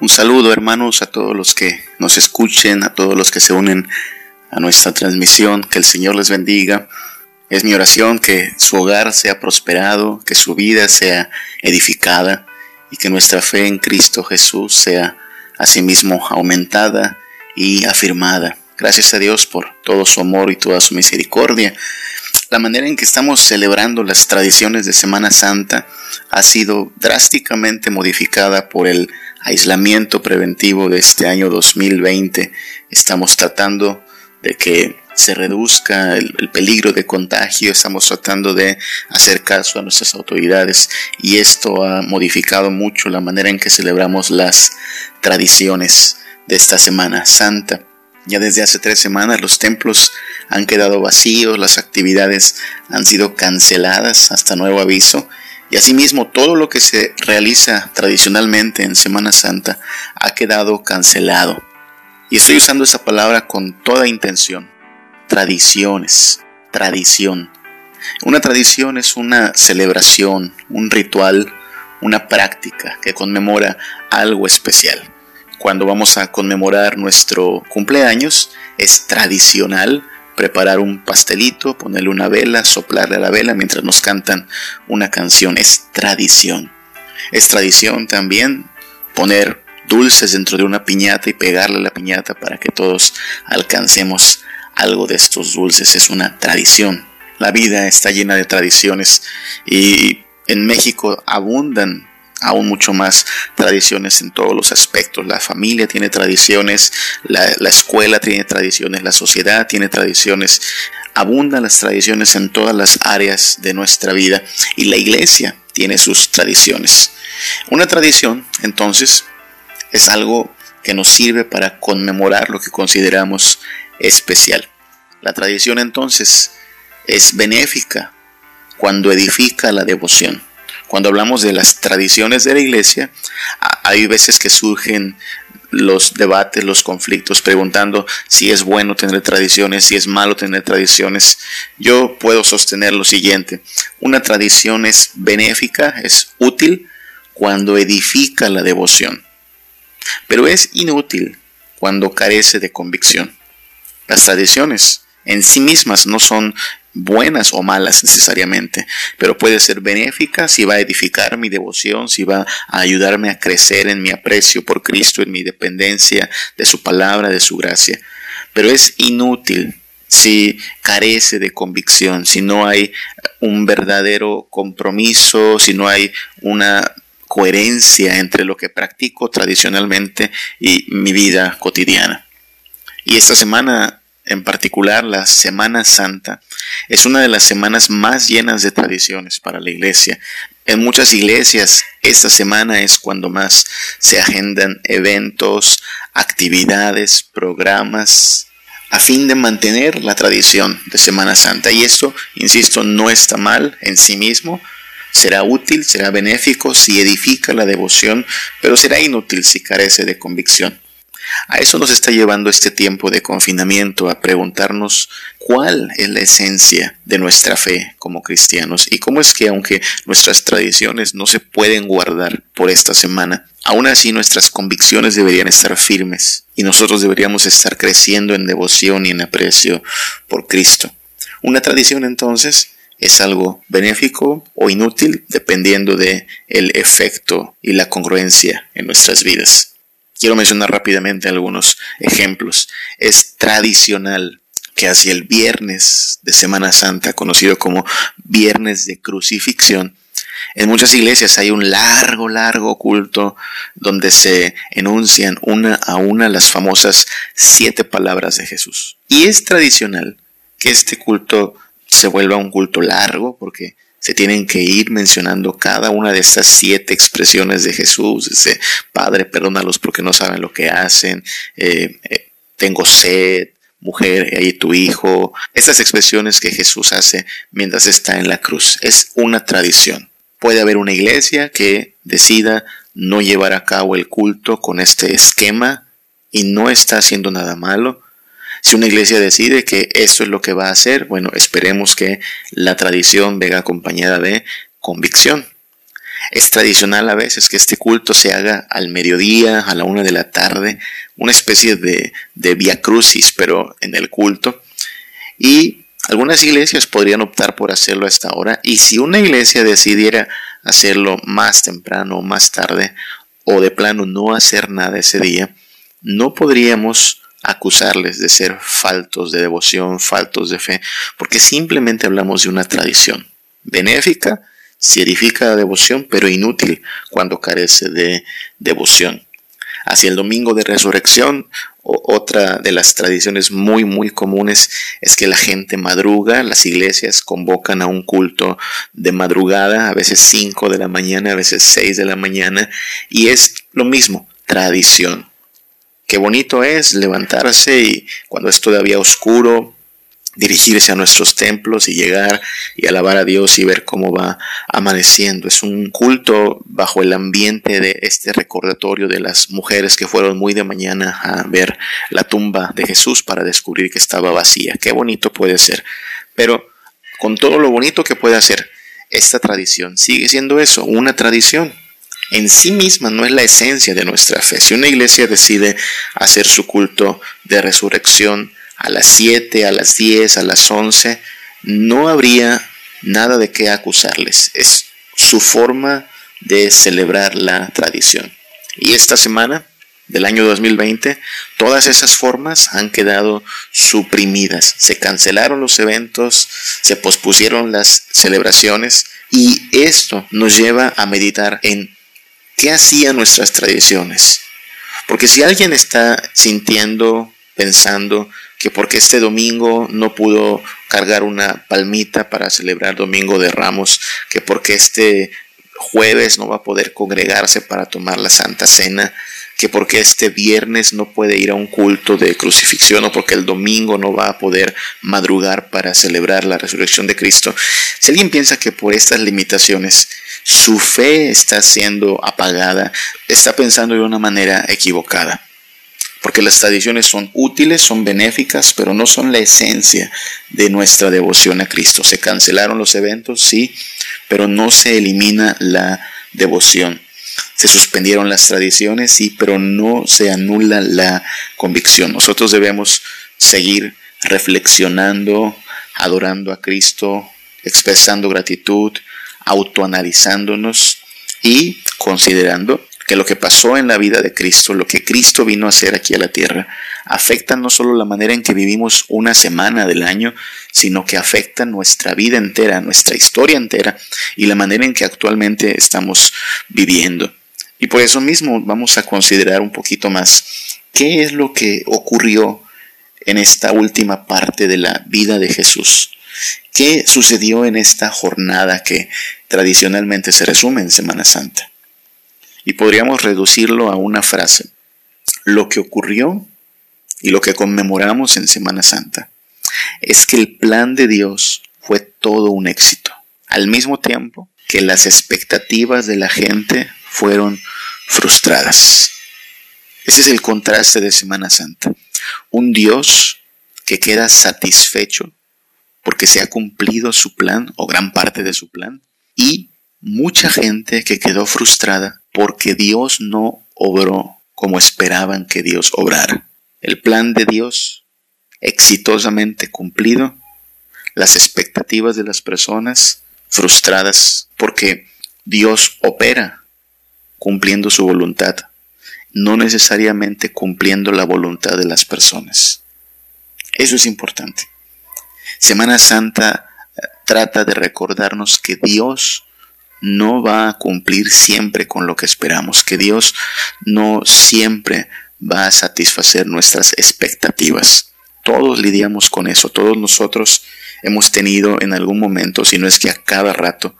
Un saludo hermanos a todos los que nos escuchen, a todos los que se unen a nuestra transmisión, que el Señor les bendiga. Es mi oración que su hogar sea prosperado, que su vida sea edificada y que nuestra fe en Cristo Jesús sea asimismo aumentada y afirmada. Gracias a Dios por todo su amor y toda su misericordia. La manera en que estamos celebrando las tradiciones de Semana Santa ha sido drásticamente modificada por el aislamiento preventivo de este año 2020. Estamos tratando de que se reduzca el, peligro de contagio, estamos tratando de hacer caso a nuestras autoridades y esto ha modificado mucho la manera en que celebramos las tradiciones de esta Semana Santa. Ya desde hace tres semanas los templos han quedado vacíos, las actividades han sido canceladas hasta nuevo aviso y asimismo todo lo que se realiza tradicionalmente en Semana Santa ha quedado cancelado. Y estoy usando esa palabra con toda intención. Tradiciones, tradición. Una tradición es una celebración, un ritual, una práctica que conmemora algo especial. Cuando vamos a conmemorar nuestro cumpleaños, es tradicional preparar un pastelito, ponerle una vela, soplarle a la vela mientras nos cantan una canción. Es tradición. Es tradición también poner dulces dentro de una piñata y pegarle a la piñata para que todos alcancemos algo de estos dulces. Es una tradición. La vida está llena de tradiciones y en México abundan aún mucho más tradiciones en todos los aspectos. La familia tiene tradiciones, la, escuela tiene tradiciones, la sociedad tiene tradiciones. Abundan las tradiciones en todas las áreas de nuestra vida y la iglesia tiene sus tradiciones. Una tradición, entonces, es algo que nos sirve para conmemorar lo que consideramos especial. La tradición entonces es benéfica cuando edifica la devoción cuando hablamos de las tradiciones de la iglesia, hay veces que surgen los debates, los conflictos, preguntando si es bueno tener tradiciones, si es malo tener tradiciones. Yo puedo sostener lo siguiente, una tradición es benéfica, es útil cuando edifica la devoción, pero es inútil cuando carece de convicción. Las tradiciones en sí mismas no son buenas o malas necesariamente, pero puede ser benéfica si va a edificar mi devoción, si va a ayudarme a crecer en mi aprecio por Cristo, en mi dependencia de su palabra, de su gracia. Pero es inútil si carece de convicción, si no hay un verdadero compromiso, si no hay una coherencia entre lo que practico tradicionalmente y mi vida cotidiana. Y esta semana en particular la Semana Santa, es una de las semanas más llenas de tradiciones para la iglesia. En muchas iglesias esta semana es cuando más se agendan eventos, actividades, programas, a fin de mantener la tradición de Semana Santa. Y esto, insisto, no está mal en sí mismo. Será útil, será benéfico si edifica la devoción, pero será inútil si carece de convicción. A eso nos está llevando este tiempo de confinamiento, a preguntarnos cuál es la esencia de nuestra fe como cristianos y cómo es que aunque nuestras tradiciones no se pueden guardar por esta semana, aún así nuestras convicciones deberían estar firmes y nosotros deberíamos estar creciendo en devoción y en aprecio por Cristo. Una tradición entonces es algo benéfico o inútil dependiendo de el efecto y la congruencia en nuestras vidas. Quiero mencionar rápidamente algunos ejemplos. Es tradicional que hacia el viernes de Semana Santa, conocido como Viernes de Crucifixión, en muchas iglesias hay un largo, largo culto donde se enuncian una a una las famosas siete palabras de Jesús. Y es tradicional que este culto se vuelva un culto largo porque se tienen que ir mencionando cada una de estas siete expresiones de Jesús. Padre, perdónalos porque no saben lo que hacen. Eh, eh, tengo sed, mujer, ahí tu hijo. Estas expresiones que Jesús hace mientras está en la cruz. Es una tradición. Puede haber una iglesia que decida no llevar a cabo el culto con este esquema y no está haciendo nada malo si una iglesia decide que esto es lo que va a hacer, bueno, esperemos que la tradición venga acompañada de convicción. Es tradicional a veces que este culto se haga al mediodía, a la una de la tarde, una especie de, de via crucis, pero en el culto. Y algunas iglesias podrían optar por hacerlo a esta hora. Y si una iglesia decidiera hacerlo más temprano más tarde, o de plano no hacer nada ese día, no podríamos acusarles de ser faltos de devoción, faltos de fe, porque simplemente hablamos de una tradición benéfica, se edifica la devoción, pero inútil cuando carece de devoción. Hacia el domingo de resurrección, otra de las tradiciones muy muy comunes es que la gente madruga, las iglesias convocan a un culto de madrugada, a veces 5 de la mañana, a veces 6 de la mañana, y es lo mismo, tradición. Qué bonito es levantarse y cuando es todavía oscuro, dirigirse a nuestros templos y llegar y alabar a Dios y ver cómo va amaneciendo. Es un culto bajo el ambiente de este recordatorio de las mujeres que fueron muy de mañana a ver la tumba de Jesús para descubrir que estaba vacía. Qué bonito puede ser. Pero con todo lo bonito que puede hacer, esta tradición sigue siendo eso, una tradición. En sí misma no es la esencia de nuestra fe. Si una iglesia decide hacer su culto de resurrección, a las 7, a las 10, a las 11, no habría nada de qué acusarles. Es su forma de celebrar la tradición. Y esta semana del año 2020, todas esas formas han quedado suprimidas. Se cancelaron los eventos, se pospusieron las celebraciones y esto nos lleva a meditar en qué hacían nuestras tradiciones. Porque si alguien está sintiendo, pensando que porque este domingo no pudo cargar una palmita para celebrar Domingo de Ramos, que porque este jueves no va a poder congregarse para tomar la Santa Cena, que porque este viernes no puede ir a un culto de crucifixión o porque el domingo no va a poder madrugar para celebrar la resurrección de Cristo. Si alguien piensa que por estas limitaciones su fe está siendo apagada, está pensando de una manera equivocada porque las tradiciones son útiles, son benéficas, pero no son la esencia de nuestra devoción a Cristo. Se cancelaron los eventos, sí, pero no se elimina la devoción. Se suspendieron las tradiciones, sí, pero no se anula la convicción. Nosotros debemos seguir reflexionando, adorando a Cristo, expresando gratitud, autoanalizándonos y considerando que lo que pasó en la vida de Cristo, lo que Cristo vino a hacer aquí a la tierra, afecta no solo la manera en que vivimos una semana del año, sino que afecta nuestra vida entera, nuestra historia entera y la manera en que actualmente estamos viviendo. Y por eso mismo vamos a considerar un poquito más qué es lo que ocurrió en esta última parte de la vida de Jesús. ¿Qué sucedió en esta jornada que tradicionalmente se resume en Semana Santa? Y podríamos reducirlo a una frase. Lo que ocurrió y lo que conmemoramos en Semana Santa es que el plan de Dios fue todo un éxito, al mismo tiempo que las expectativas de la gente fueron frustradas. Ese es el contraste de Semana Santa. Un Dios que queda satisfecho porque se ha cumplido su plan o gran parte de su plan y mucha gente que quedó frustrada porque Dios no obró como esperaban que Dios obrara. El plan de Dios exitosamente cumplido, las expectativas de las personas frustradas porque Dios opera cumpliendo su voluntad, no necesariamente cumpliendo la voluntad de las personas. Eso es importante. Semana Santa eh, trata de recordarnos que Dios no va a cumplir siempre con lo que esperamos, que Dios no siempre va a satisfacer nuestras expectativas. Todos lidiamos con eso, todos nosotros hemos tenido en algún momento, si no es que a cada rato,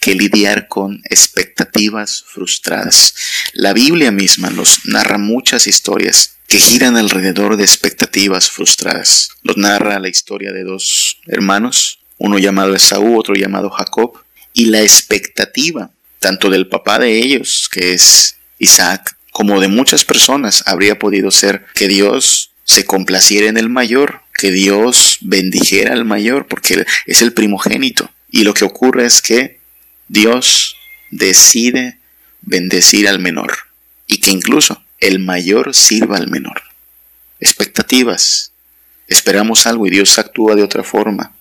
que lidiar con expectativas frustradas. La Biblia misma nos narra muchas historias que giran alrededor de expectativas frustradas. Nos narra la historia de dos hermanos, uno llamado Esaú, otro llamado Jacob, y la expectativa, tanto del papá de ellos, que es Isaac, como de muchas personas, habría podido ser que Dios se complaciera en el mayor, que Dios bendijera al mayor, porque es el primogénito. Y lo que ocurre es que Dios decide bendecir al menor y que incluso el mayor sirva al menor. Expectativas. Esperamos algo y Dios actúa de otra forma.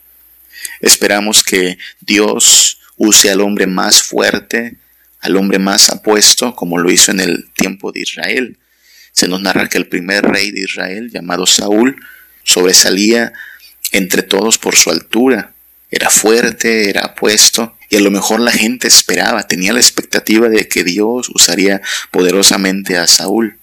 Esperamos que Dios use al hombre más fuerte, al hombre más apuesto, como lo hizo en el tiempo de Israel. Se nos narra que el primer rey de Israel, llamado Saúl, sobresalía entre todos por su altura. Era fuerte, era apuesto, y a lo mejor la gente esperaba, tenía la expectativa de que Dios usaría poderosamente a Saúl.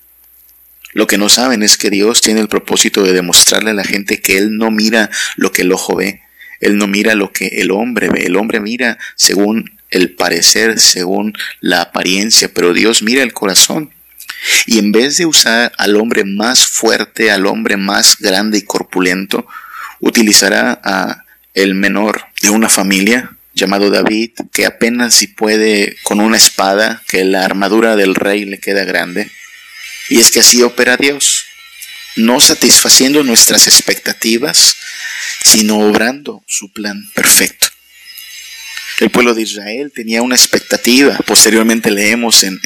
Lo que no saben es que Dios tiene el propósito de demostrarle a la gente que Él no mira lo que el ojo ve, Él no mira lo que el hombre ve, el hombre mira según el parecer, según la apariencia, pero Dios mira el corazón. Y en vez de usar al hombre más fuerte, al hombre más grande y corpulento, utilizará a el menor de una familia llamado David, que apenas si puede con una espada, que la armadura del rey le queda grande. Y es que así opera Dios, no satisfaciendo nuestras expectativas, sino obrando su plan perfecto. El pueblo de Israel tenía una expectativa, posteriormente leemos en,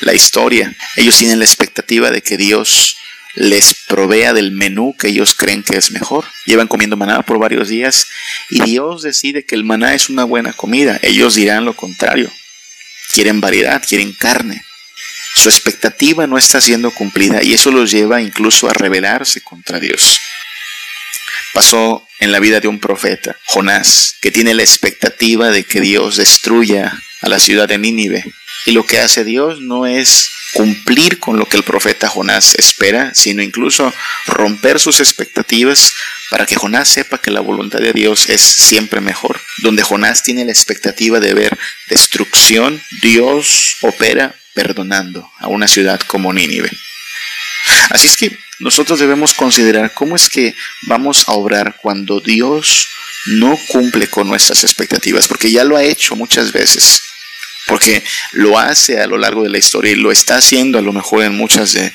la historia, ellos tienen la expectativa de que Dios les provea del menú que ellos creen que es mejor. Llevan comiendo maná por varios días y Dios decide que el maná es una buena comida. Ellos dirán lo contrario. Quieren variedad, quieren carne. Su expectativa no está siendo cumplida y eso los lleva incluso a rebelarse contra Dios. Pasó en la vida de un profeta, Jonás, que tiene la expectativa de que Dios destruya a la ciudad de Nínive. Y lo que hace Dios no es cumplir con lo que el profeta Jonás espera, sino incluso romper sus expectativas para que Jonás sepa que la voluntad de Dios es siempre mejor. Donde Jonás tiene la expectativa de ver destrucción, Dios opera perdonando a una ciudad como Nínive. Así es que nosotros debemos considerar cómo es que vamos a obrar cuando Dios no cumple con nuestras expectativas, porque ya lo ha hecho muchas veces porque lo hace a lo largo de la historia y lo está haciendo a lo mejor en muchas de,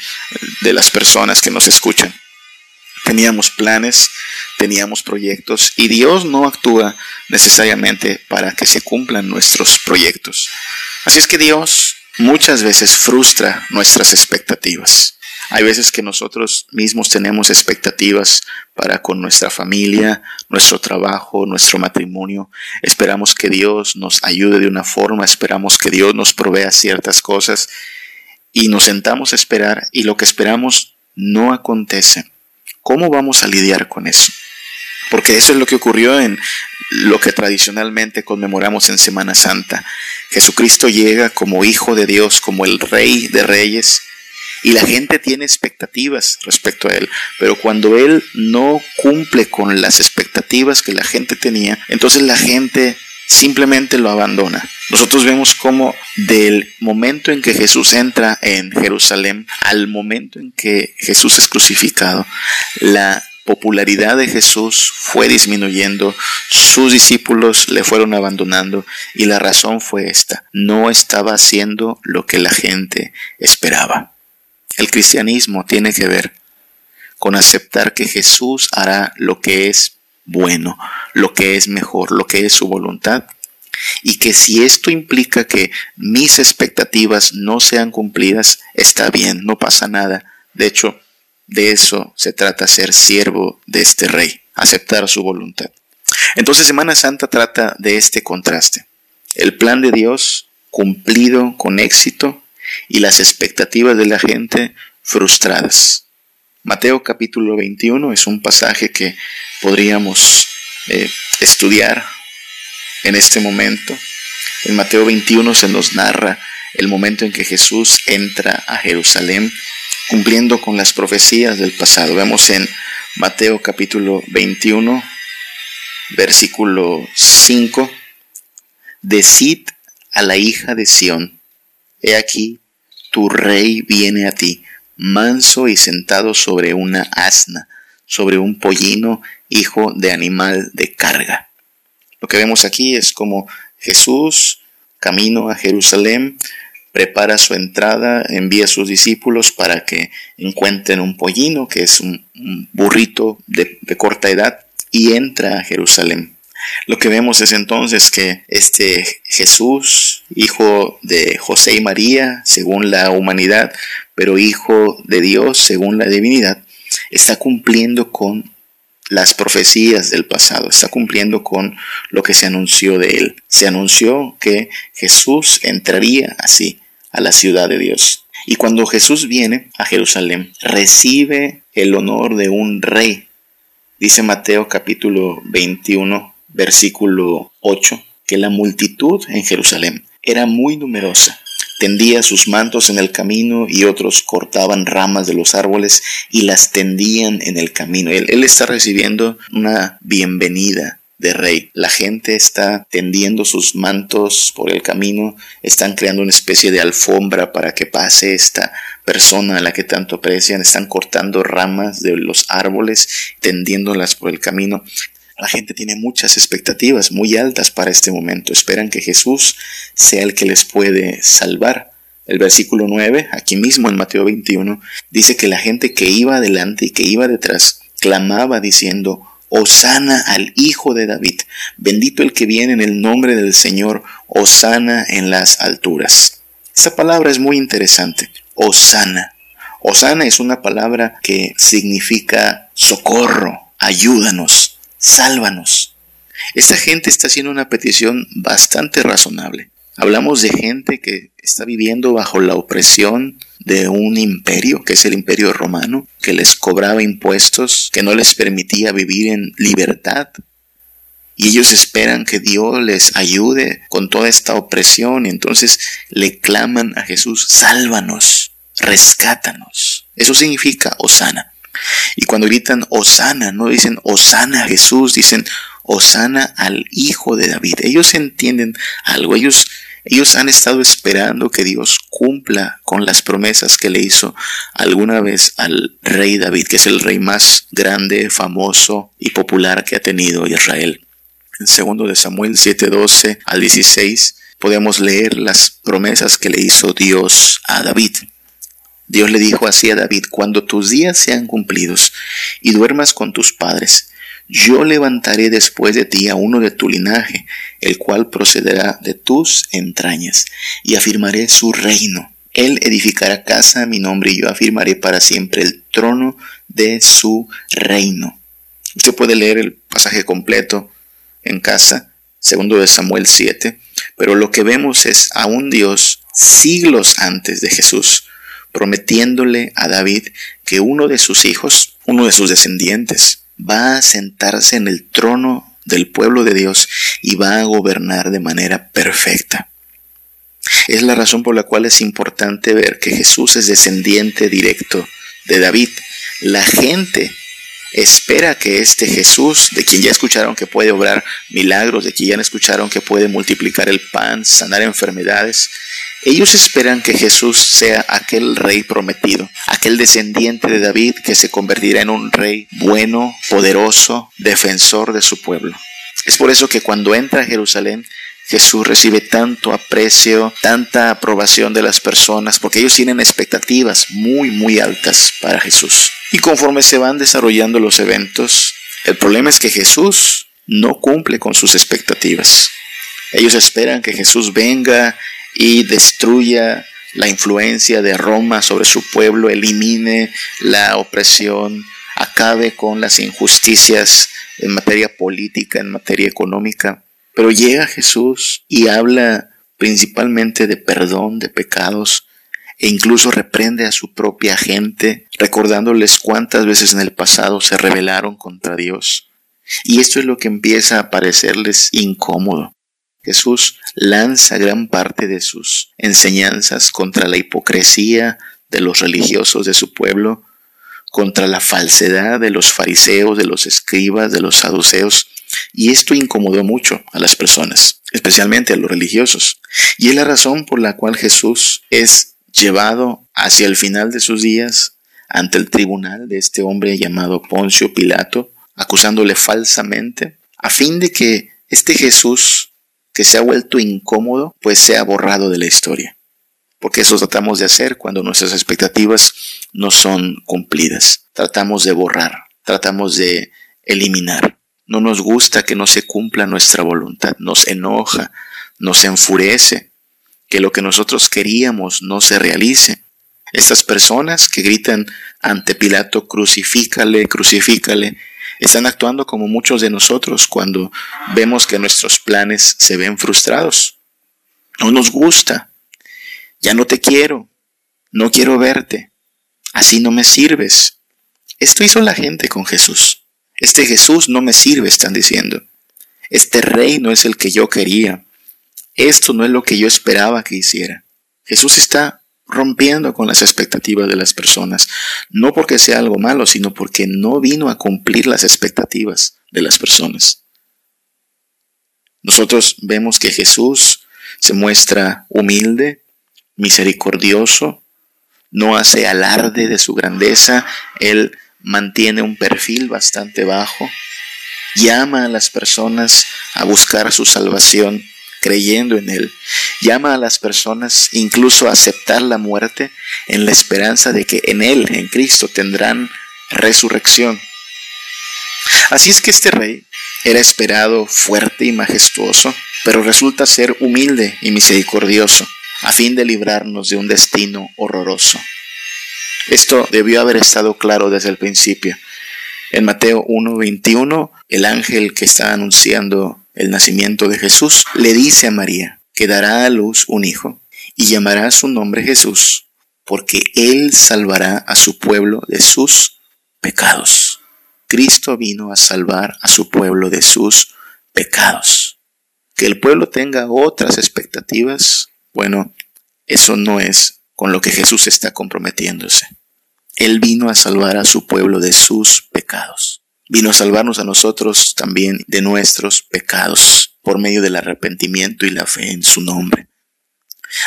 las personas que nos escuchan. Teníamos planes, teníamos proyectos y Dios no actúa necesariamente para que se cumplan nuestros proyectos. Así es que Dios muchas veces frustra nuestras expectativas. Hay veces que nosotros mismos tenemos expectativas para con nuestra familia, nuestro trabajo, nuestro matrimonio. Esperamos que Dios nos ayude de una forma, esperamos que Dios nos provea ciertas cosas y nos sentamos a esperar y lo que esperamos no acontece. ¿Cómo vamos a lidiar con eso? Porque eso es lo que ocurrió en lo que tradicionalmente conmemoramos en Semana Santa. Jesucristo llega como Hijo de Dios, como el Rey de Reyes, y la gente tiene expectativas respecto a él, pero cuando él no cumple con las expectativas que la gente tenía, entonces la gente simplemente lo abandona. Nosotros vemos cómo del momento en que Jesús entra en Jerusalén al momento en que Jesús es crucificado, la popularidad de Jesús fue disminuyendo, sus discípulos le fueron abandonando y la razón fue esta, no estaba haciendo lo que la gente esperaba. El cristianismo tiene que ver con aceptar que Jesús hará lo que es bueno, lo que es mejor, lo que es su voluntad. Y que si esto implica que mis expectativas no sean cumplidas, está bien, no pasa nada. De hecho, de eso se trata ser siervo de este rey, aceptar su voluntad. Entonces Semana Santa trata de este contraste. El plan de Dios cumplido con éxito y las expectativas de la gente frustradas. Mateo capítulo 21 es un pasaje que podríamos eh, estudiar en este momento. En Mateo 21 se nos narra el momento en que Jesús entra a Jerusalén cumpliendo con las profecías del pasado. Vemos en Mateo capítulo 21, versículo 5, Decid a la hija de Sión, He aquí, tu rey viene a ti, manso y sentado sobre una asna, sobre un pollino, hijo de animal de carga. Lo que vemos aquí es como Jesús, camino a Jerusalén, prepara su entrada, envía a sus discípulos para que encuentren un pollino, que es un, burrito de corta edad, y entra a Jerusalén. Lo que vemos es entonces que este Jesús, hijo de José y María, según la humanidad, pero hijo de Dios, según la divinidad, está cumpliendo con las profecías del pasado, está cumpliendo con lo que se anunció de él. Se anunció que Jesús entraría así a la ciudad de Dios. Y cuando Jesús viene a Jerusalén, recibe el honor de un rey. Dice Mateo capítulo 21, versículo 8, que la multitud en Jerusalén era muy numerosa. Tendía sus mantos en el camino y otros cortaban ramas de los árboles y las tendían en el camino. Él, él está recibiendo una bienvenida de rey. La gente está tendiendo sus mantos por el camino, están creando una especie de alfombra para que pase esta persona a la que tanto aprecian, están cortando ramas de los árboles, tendiéndolas por el camino. La gente tiene muchas expectativas muy altas para este momento. Esperan que Jesús sea el que les puede salvar. El versículo 9, aquí mismo en Mateo 21, dice que la gente que iba adelante y que iba detrás clamaba diciendo, Osana al Hijo de David. Bendito el que viene en el nombre del Señor. Osana en las alturas. Esta palabra es muy interesante. Osana. Osana es una palabra que significa socorro, ayúdanos, sálvanos. Esta gente está haciendo una petición bastante razonable. Hablamos de gente que está viviendo bajo la opresión de un imperio, que es el imperio romano, que les cobraba impuestos, que no les permitía vivir en libertad. Y ellos esperan que Dios les ayude con toda esta opresión y entonces le claman a Jesús, sálvanos, rescátanos. Eso significa Osana. Y cuando gritan Osana, no dicen Osana a Jesús, dicen Osana al Hijo de David. Ellos entienden algo, ellos ellos han estado esperando que Dios cumpla con las promesas que le hizo alguna vez al rey David, que es el rey más grande, famoso y popular que ha tenido Israel. En segundo de Samuel 7:12 al 16 podemos leer las promesas que le hizo Dios a David. Dios le dijo así a David, cuando tus días sean cumplidos y duermas con tus padres, yo levantaré después de ti a uno de tu linaje, el cual procederá de tus entrañas, y afirmaré su reino. Él edificará casa a mi nombre y yo afirmaré para siempre el trono de su reino. Usted puede leer el pasaje completo en casa, segundo de Samuel 7, pero lo que vemos es a un Dios siglos antes de Jesús, prometiéndole a David que uno de sus hijos, uno de sus descendientes, va a sentarse en el trono del pueblo de Dios y va a gobernar de manera perfecta. Es la razón por la cual es importante ver que Jesús es descendiente directo de David. La gente espera que este Jesús, de quien ya escucharon que puede obrar milagros, de quien ya escucharon que puede multiplicar el pan, sanar enfermedades, ellos esperan que Jesús sea aquel rey prometido, aquel descendiente de David que se convertirá en un rey bueno, poderoso, defensor de su pueblo. Es por eso que cuando entra a Jerusalén, Jesús recibe tanto aprecio, tanta aprobación de las personas, porque ellos tienen expectativas muy, muy altas para Jesús. Y conforme se van desarrollando los eventos, el problema es que Jesús no cumple con sus expectativas. Ellos esperan que Jesús venga y destruya la influencia de Roma sobre su pueblo, elimine la opresión, acabe con las injusticias en materia política, en materia económica. Pero llega Jesús y habla principalmente de perdón de pecados e incluso reprende a su propia gente, recordándoles cuántas veces en el pasado se rebelaron contra Dios. Y esto es lo que empieza a parecerles incómodo. Jesús lanza gran parte de sus enseñanzas contra la hipocresía de los religiosos de su pueblo, contra la falsedad de los fariseos, de los escribas, de los saduceos, y esto incomodó mucho a las personas, especialmente a los religiosos. Y es la razón por la cual Jesús es llevado hacia el final de sus días ante el tribunal de este hombre llamado Poncio Pilato, acusándole falsamente, a fin de que este Jesús que se ha vuelto incómodo, pues sea borrado de la historia. Porque eso tratamos de hacer cuando nuestras expectativas no son cumplidas. Tratamos de borrar, tratamos de eliminar. No nos gusta que no se cumpla nuestra voluntad, nos enoja, nos enfurece que lo que nosotros queríamos no se realice. Estas personas que gritan ante Pilato, crucifícale, crucifícale, están actuando como muchos de nosotros cuando vemos que nuestros planes se ven frustrados. No nos gusta. Ya no te quiero. No quiero verte. Así no me sirves. Esto hizo la gente con Jesús. Este Jesús no me sirve, están diciendo. Este rey no es el que yo quería. Esto no es lo que yo esperaba que hiciera. Jesús está rompiendo con las expectativas de las personas, no porque sea algo malo, sino porque no vino a cumplir las expectativas de las personas. Nosotros vemos que Jesús se muestra humilde, misericordioso, no hace alarde de su grandeza, Él mantiene un perfil bastante bajo, llama a las personas a buscar su salvación creyendo en Él. Llama a las personas incluso a aceptar la muerte en la esperanza de que en Él, en Cristo, tendrán resurrección. Así es que este rey era esperado fuerte y majestuoso, pero resulta ser humilde y misericordioso, a fin de librarnos de un destino horroroso. Esto debió haber estado claro desde el principio. En Mateo 1:21, el ángel que está anunciando el nacimiento de Jesús le dice a María que dará a luz un hijo y llamará su nombre Jesús, porque él salvará a su pueblo de sus pecados. Cristo vino a salvar a su pueblo de sus pecados. Que el pueblo tenga otras expectativas, bueno, eso no es con lo que Jesús está comprometiéndose. Él vino a salvar a su pueblo de sus pecados. Vino a salvarnos a nosotros también de nuestros pecados por medio del arrepentimiento y la fe en su nombre.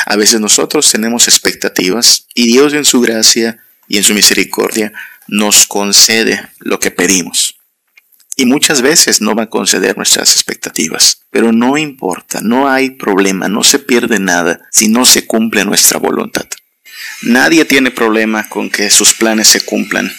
A veces nosotros tenemos expectativas y Dios en su gracia y en su misericordia nos concede lo que pedimos. Y muchas veces no va a conceder nuestras expectativas, pero no importa, no hay problema, no se pierde nada si no se cumple nuestra voluntad. Nadie tiene problema con que sus planes se cumplan.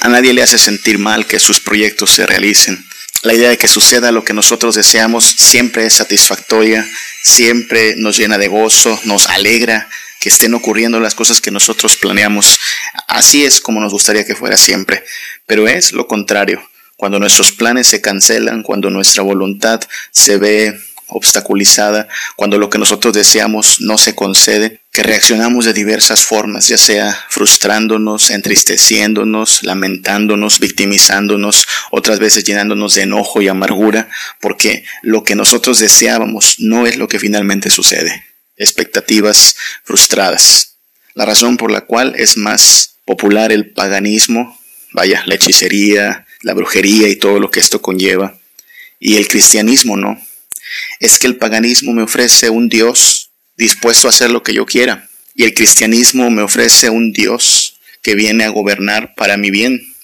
A nadie le hace sentir mal que sus proyectos se realicen. La idea de que suceda lo que nosotros deseamos siempre es satisfactoria, siempre nos llena de gozo, nos alegra que estén ocurriendo las cosas que nosotros planeamos. Así es como nos gustaría que fuera siempre, pero es lo contrario. Cuando nuestros planes se cancelan, cuando nuestra voluntad se ve obstaculizada, cuando lo que nosotros deseamos no se concede, que reaccionamos de diversas formas, ya sea frustrándonos, entristeciéndonos, lamentándonos, victimizándonos, otras veces llenándonos de enojo y amargura, porque lo que nosotros deseábamos no es lo que finalmente sucede. Expectativas frustradas. La razón por la cual es más popular el paganismo, vaya, la hechicería, la brujería y todo lo que esto conlleva, y el cristianismo no es que el paganismo me ofrece un Dios dispuesto a hacer lo que yo quiera y el cristianismo me ofrece un Dios que viene a gobernar para mi bien.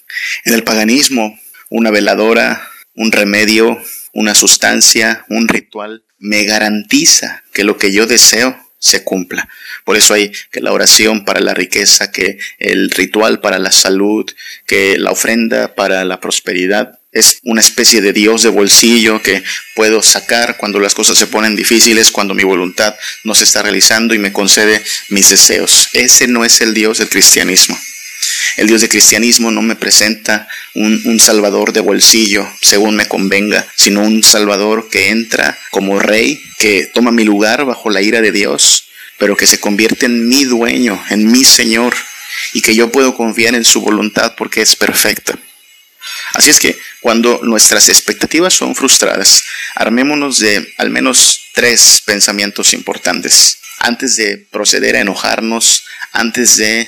En el paganismo, una veladora, un remedio, una sustancia, un ritual, me garantiza que lo que yo deseo se cumpla. Por eso hay que la oración para la riqueza, que el ritual para la salud, que la ofrenda para la prosperidad es una especie de Dios de bolsillo que puedo sacar cuando las cosas se ponen difíciles, cuando mi voluntad no se está realizando y me concede mis deseos. Ese no es el Dios del cristianismo. El Dios del cristianismo no me presenta un, un, Salvador de bolsillo según me convenga, sino un Salvador que entra como rey, que toma mi lugar bajo la ira de Dios, pero que se convierte en mi dueño, en mi Señor, y que yo puedo confiar en su voluntad porque es perfecta. Así es que cuando nuestras expectativas son frustradas, armémonos de al menos tres pensamientos importantes. Antes de proceder a enojarnos, antes de eh,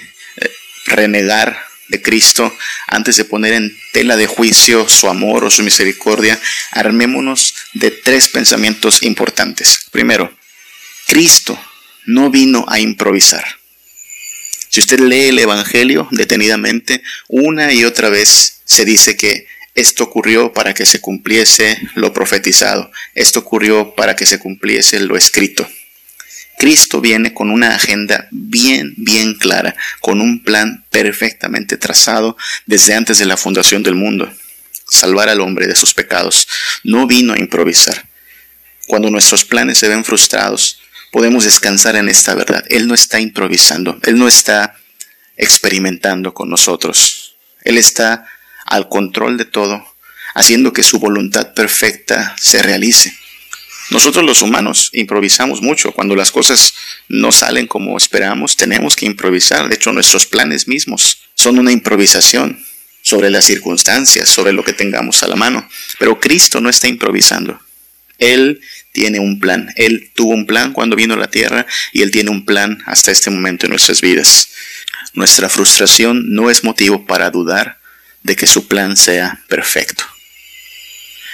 renegar de Cristo, antes de poner en tela de juicio su amor o su misericordia, armémonos de tres pensamientos importantes. Primero, Cristo no vino a improvisar. Si usted lee el Evangelio detenidamente, una y otra vez se dice que esto ocurrió para que se cumpliese lo profetizado, esto ocurrió para que se cumpliese lo escrito. Cristo viene con una agenda bien, bien clara, con un plan perfectamente trazado desde antes de la fundación del mundo. salvar al hombre de sus pecados, no vino a improvisar. Cuando nuestros planes se ven frustrados, podemos descansar en esta verdad. Él no está improvisando, Él no está experimentando con nosotros. Él está al control de todo, haciendo que su voluntad perfecta se realice. Nosotros los humanos improvisamos mucho. Cuando las cosas no salen como esperamos, tenemos que improvisar. De hecho, nuestros planes mismos son una improvisación sobre las circunstancias, sobre lo que tengamos a la mano. Pero Cristo no está improvisando. Él tiene un plan. Él tuvo un plan cuando vino a la tierra y Él tiene un plan hasta este momento en nuestras vidas. Nuestra frustración no es motivo para dudar de que su plan sea perfecto.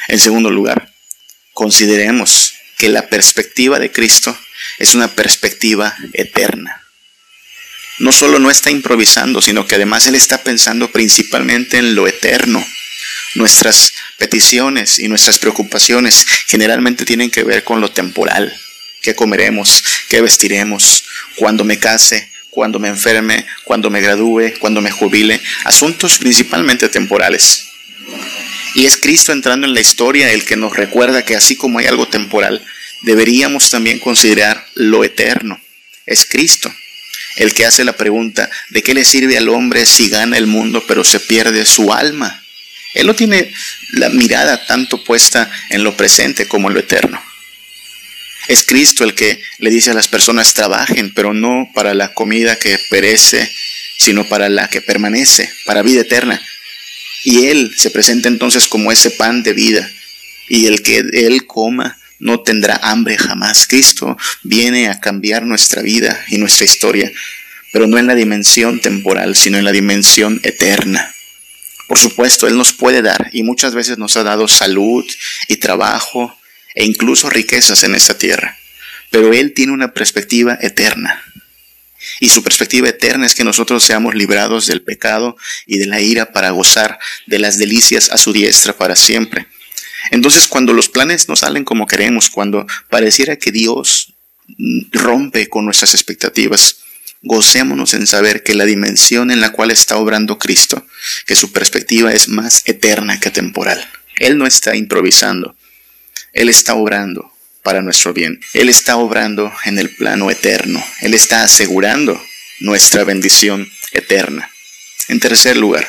En segundo lugar, consideremos que la perspectiva de Cristo es una perspectiva eterna. No solo no está improvisando, sino que además Él está pensando principalmente en lo eterno. Nuestras peticiones y nuestras preocupaciones generalmente tienen que ver con lo temporal. ¿Qué comeremos? ¿Qué vestiremos? ¿Cuándo me case? ¿Cuándo me enferme? ¿Cuándo me gradúe? ¿Cuándo me jubile? Asuntos principalmente temporales. Y es Cristo entrando en la historia el que nos recuerda que así como hay algo temporal, deberíamos también considerar lo eterno. Es Cristo el que hace la pregunta, ¿de qué le sirve al hombre si gana el mundo pero se pierde su alma? Él no tiene la mirada tanto puesta en lo presente como en lo eterno. Es Cristo el que le dice a las personas trabajen, pero no para la comida que perece, sino para la que permanece, para vida eterna. Y Él se presenta entonces como ese pan de vida. Y el que Él coma no tendrá hambre jamás. Cristo viene a cambiar nuestra vida y nuestra historia, pero no en la dimensión temporal, sino en la dimensión eterna. Por supuesto, Él nos puede dar y muchas veces nos ha dado salud y trabajo e incluso riquezas en esta tierra, pero Él tiene una perspectiva eterna. Y su perspectiva eterna es que nosotros seamos librados del pecado y de la ira para gozar de las delicias a su diestra para siempre. Entonces cuando los planes no salen como queremos, cuando pareciera que Dios rompe con nuestras expectativas, gocémonos en saber que la dimensión en la cual está obrando Cristo, que su perspectiva es más eterna que temporal. Él no está improvisando, Él está obrando para nuestro bien. Él está obrando en el plano eterno. Él está asegurando nuestra bendición eterna. En tercer lugar,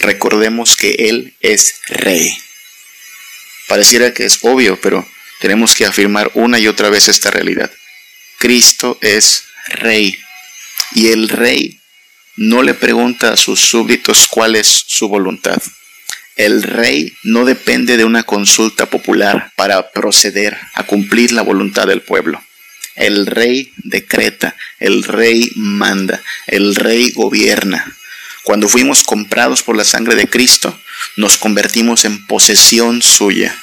recordemos que Él es rey. Pareciera que es obvio, pero tenemos que afirmar una y otra vez esta realidad. Cristo es rey. Y el rey no le pregunta a sus súbditos cuál es su voluntad. El rey no depende de una consulta popular para proceder a cumplir la voluntad del pueblo. El rey decreta, el rey manda, el rey gobierna. Cuando fuimos comprados por la sangre de Cristo, nos convertimos en posesión suya.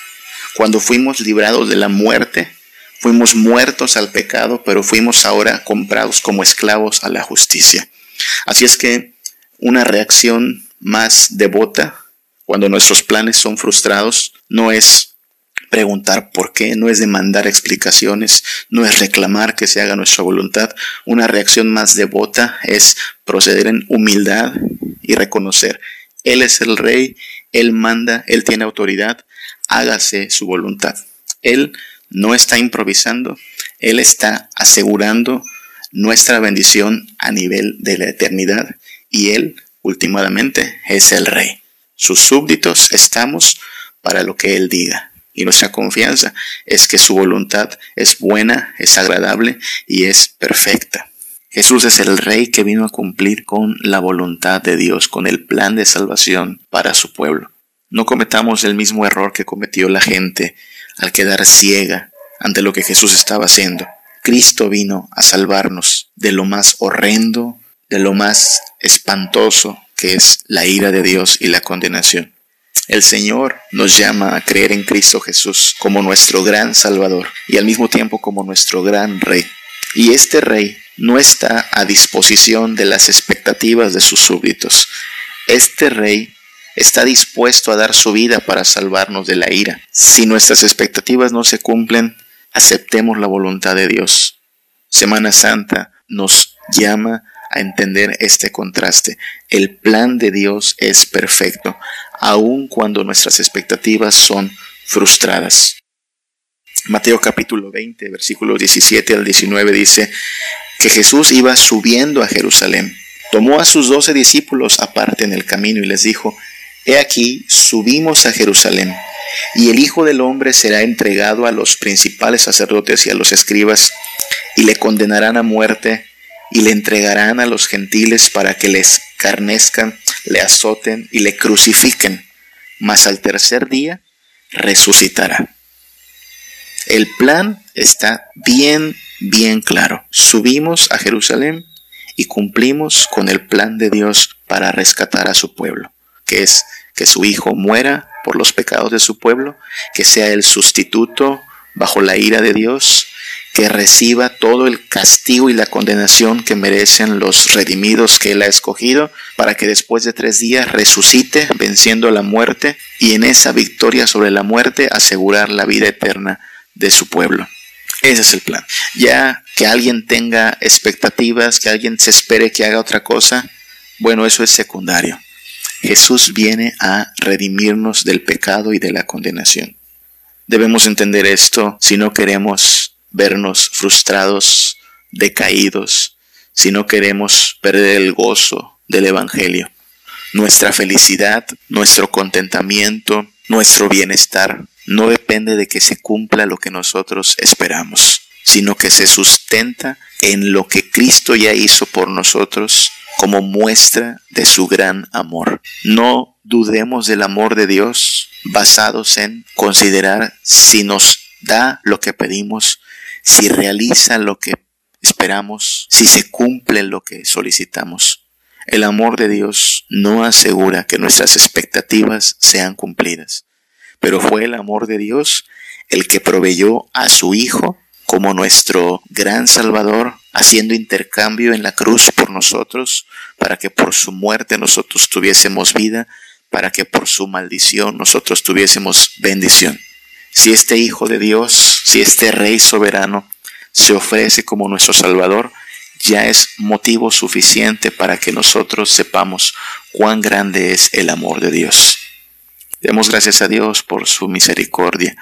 Cuando fuimos librados de la muerte, fuimos muertos al pecado, pero fuimos ahora comprados como esclavos a la justicia. Así es que una reacción más devota cuando nuestros planes son frustrados, no es preguntar por qué, no es demandar explicaciones, no es reclamar que se haga nuestra voluntad. Una reacción más devota es proceder en humildad y reconocer, Él es el rey, Él manda, Él tiene autoridad, hágase su voluntad. Él no está improvisando, Él está asegurando nuestra bendición a nivel de la eternidad y Él, últimamente, es el rey. Sus súbditos estamos para lo que Él diga. Y nuestra confianza es que su voluntad es buena, es agradable y es perfecta. Jesús es el Rey que vino a cumplir con la voluntad de Dios, con el plan de salvación para su pueblo. No cometamos el mismo error que cometió la gente al quedar ciega ante lo que Jesús estaba haciendo. Cristo vino a salvarnos de lo más horrendo, de lo más espantoso, que es la ira de Dios y la condenación. El Señor nos llama a creer en Cristo Jesús como nuestro gran Salvador y al mismo tiempo como nuestro gran Rey. Y este Rey no está a disposición de las expectativas de sus súbditos. Este Rey está dispuesto a dar su vida para salvarnos de la ira. Si nuestras expectativas no se cumplen, aceptemos la voluntad de Dios. Semana Santa nos llama a entender este contraste. El plan de Dios es perfecto, aun cuando nuestras expectativas son frustradas. Mateo capítulo 20, versículos 17 al 19 dice que Jesús iba subiendo a Jerusalén. Tomó a sus doce discípulos aparte en el camino y les dijo, He aquí, subimos a Jerusalén, y el Hijo del Hombre será entregado a los principales sacerdotes y a los escribas, y le condenarán a muerte, y le entregarán a los gentiles para que les carnezcan, le azoten y le crucifiquen, mas al tercer día resucitará. El plan está bien, bien claro. Subimos a Jerusalén y cumplimos con el plan de Dios para rescatar a su pueblo, que es que su Hijo muera por los pecados de su pueblo, que sea el sustituto bajo la ira de Dios, que reciba todo el castigo y la condenación que merecen los redimidos que Él ha escogido, para que después de tres días resucite venciendo la muerte y en esa victoria sobre la muerte asegurar la vida eterna de su pueblo. Ese es el plan. Ya que alguien tenga expectativas, que alguien se espere que haga otra cosa, bueno, eso es secundario. Jesús viene a redimirnos del pecado y de la condenación. Debemos entender esto si no queremos vernos frustrados, decaídos, si no queremos perder el gozo del Evangelio. Nuestra felicidad, nuestro contentamiento, nuestro bienestar no depende de que se cumpla lo que nosotros esperamos, sino que se sustenta en lo que Cristo ya hizo por nosotros como muestra de su gran amor. No dudemos del amor de Dios basados en considerar si nos da lo que pedimos, si realiza lo que esperamos, si se cumple lo que solicitamos. El amor de Dios no asegura que nuestras expectativas sean cumplidas, pero fue el amor de Dios el que proveyó a su Hijo como nuestro gran Salvador, haciendo intercambio en la cruz por nosotros, para que por su muerte nosotros tuviésemos vida, para que por su maldición nosotros tuviésemos bendición. Si este Hijo de Dios, si este Rey soberano se ofrece como nuestro Salvador, ya es motivo suficiente para que nosotros sepamos cuán grande es el amor de Dios. Demos gracias a Dios por su misericordia.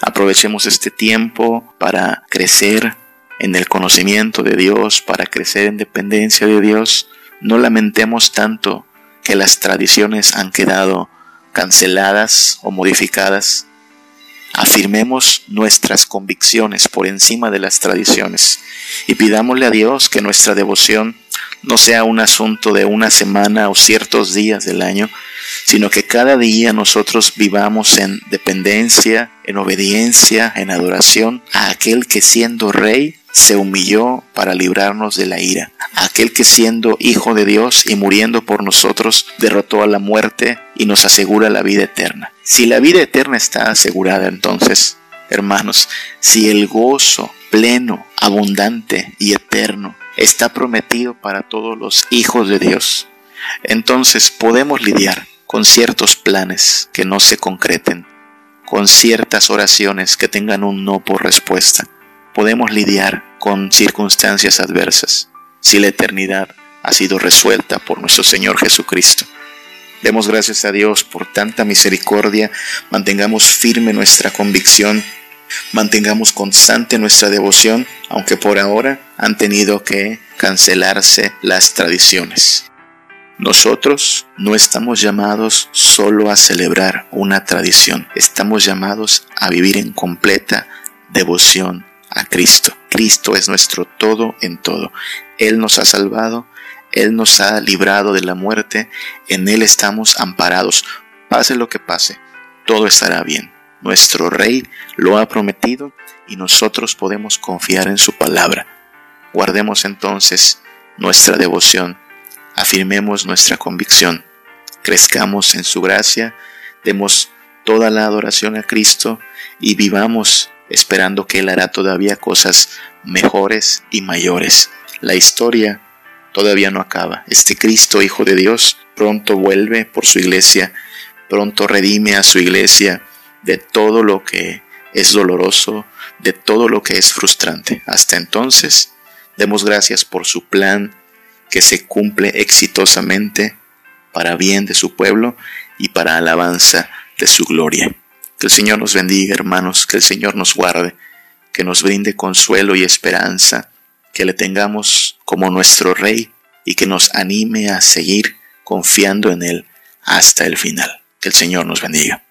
Aprovechemos este tiempo para crecer en el conocimiento de Dios, para crecer en dependencia de Dios. No lamentemos tanto que las tradiciones han quedado canceladas o modificadas. Afirmemos nuestras convicciones por encima de las tradiciones y pidámosle a Dios que nuestra devoción no sea un asunto de una semana o ciertos días del año, sino que cada día nosotros vivamos en dependencia, en obediencia, en adoración a aquel que siendo rey se humilló para librarnos de la ira, aquel que siendo hijo de Dios y muriendo por nosotros derrotó a la muerte y nos asegura la vida eterna. Si la vida eterna está asegurada entonces, hermanos, si el gozo pleno, abundante y eterno está prometido para todos los hijos de Dios, entonces podemos lidiar con ciertos planes que no se concreten, con ciertas oraciones que tengan un no por respuesta. Podemos lidiar con circunstancias adversas si la eternidad ha sido resuelta por nuestro Señor Jesucristo. Demos gracias a Dios por tanta misericordia, mantengamos firme nuestra convicción, mantengamos constante nuestra devoción, aunque por ahora han tenido que cancelarse las tradiciones. Nosotros no estamos llamados solo a celebrar una tradición, estamos llamados a vivir en completa devoción a Cristo. Cristo es nuestro todo en todo. Él nos ha salvado, Él nos ha librado de la muerte, en Él estamos amparados. Pase lo que pase, todo estará bien. Nuestro Rey lo ha prometido y nosotros podemos confiar en su palabra. Guardemos entonces nuestra devoción afirmemos nuestra convicción, crezcamos en su gracia, demos toda la adoración a Cristo y vivamos esperando que Él hará todavía cosas mejores y mayores. La historia todavía no acaba. Este Cristo, Hijo de Dios, pronto vuelve por su iglesia, pronto redime a su iglesia de todo lo que es doloroso, de todo lo que es frustrante. Hasta entonces, demos gracias por su plan que se cumple exitosamente para bien de su pueblo y para alabanza de su gloria. Que el Señor nos bendiga, hermanos, que el Señor nos guarde, que nos brinde consuelo y esperanza, que le tengamos como nuestro Rey y que nos anime a seguir confiando en Él hasta el final. Que el Señor nos bendiga.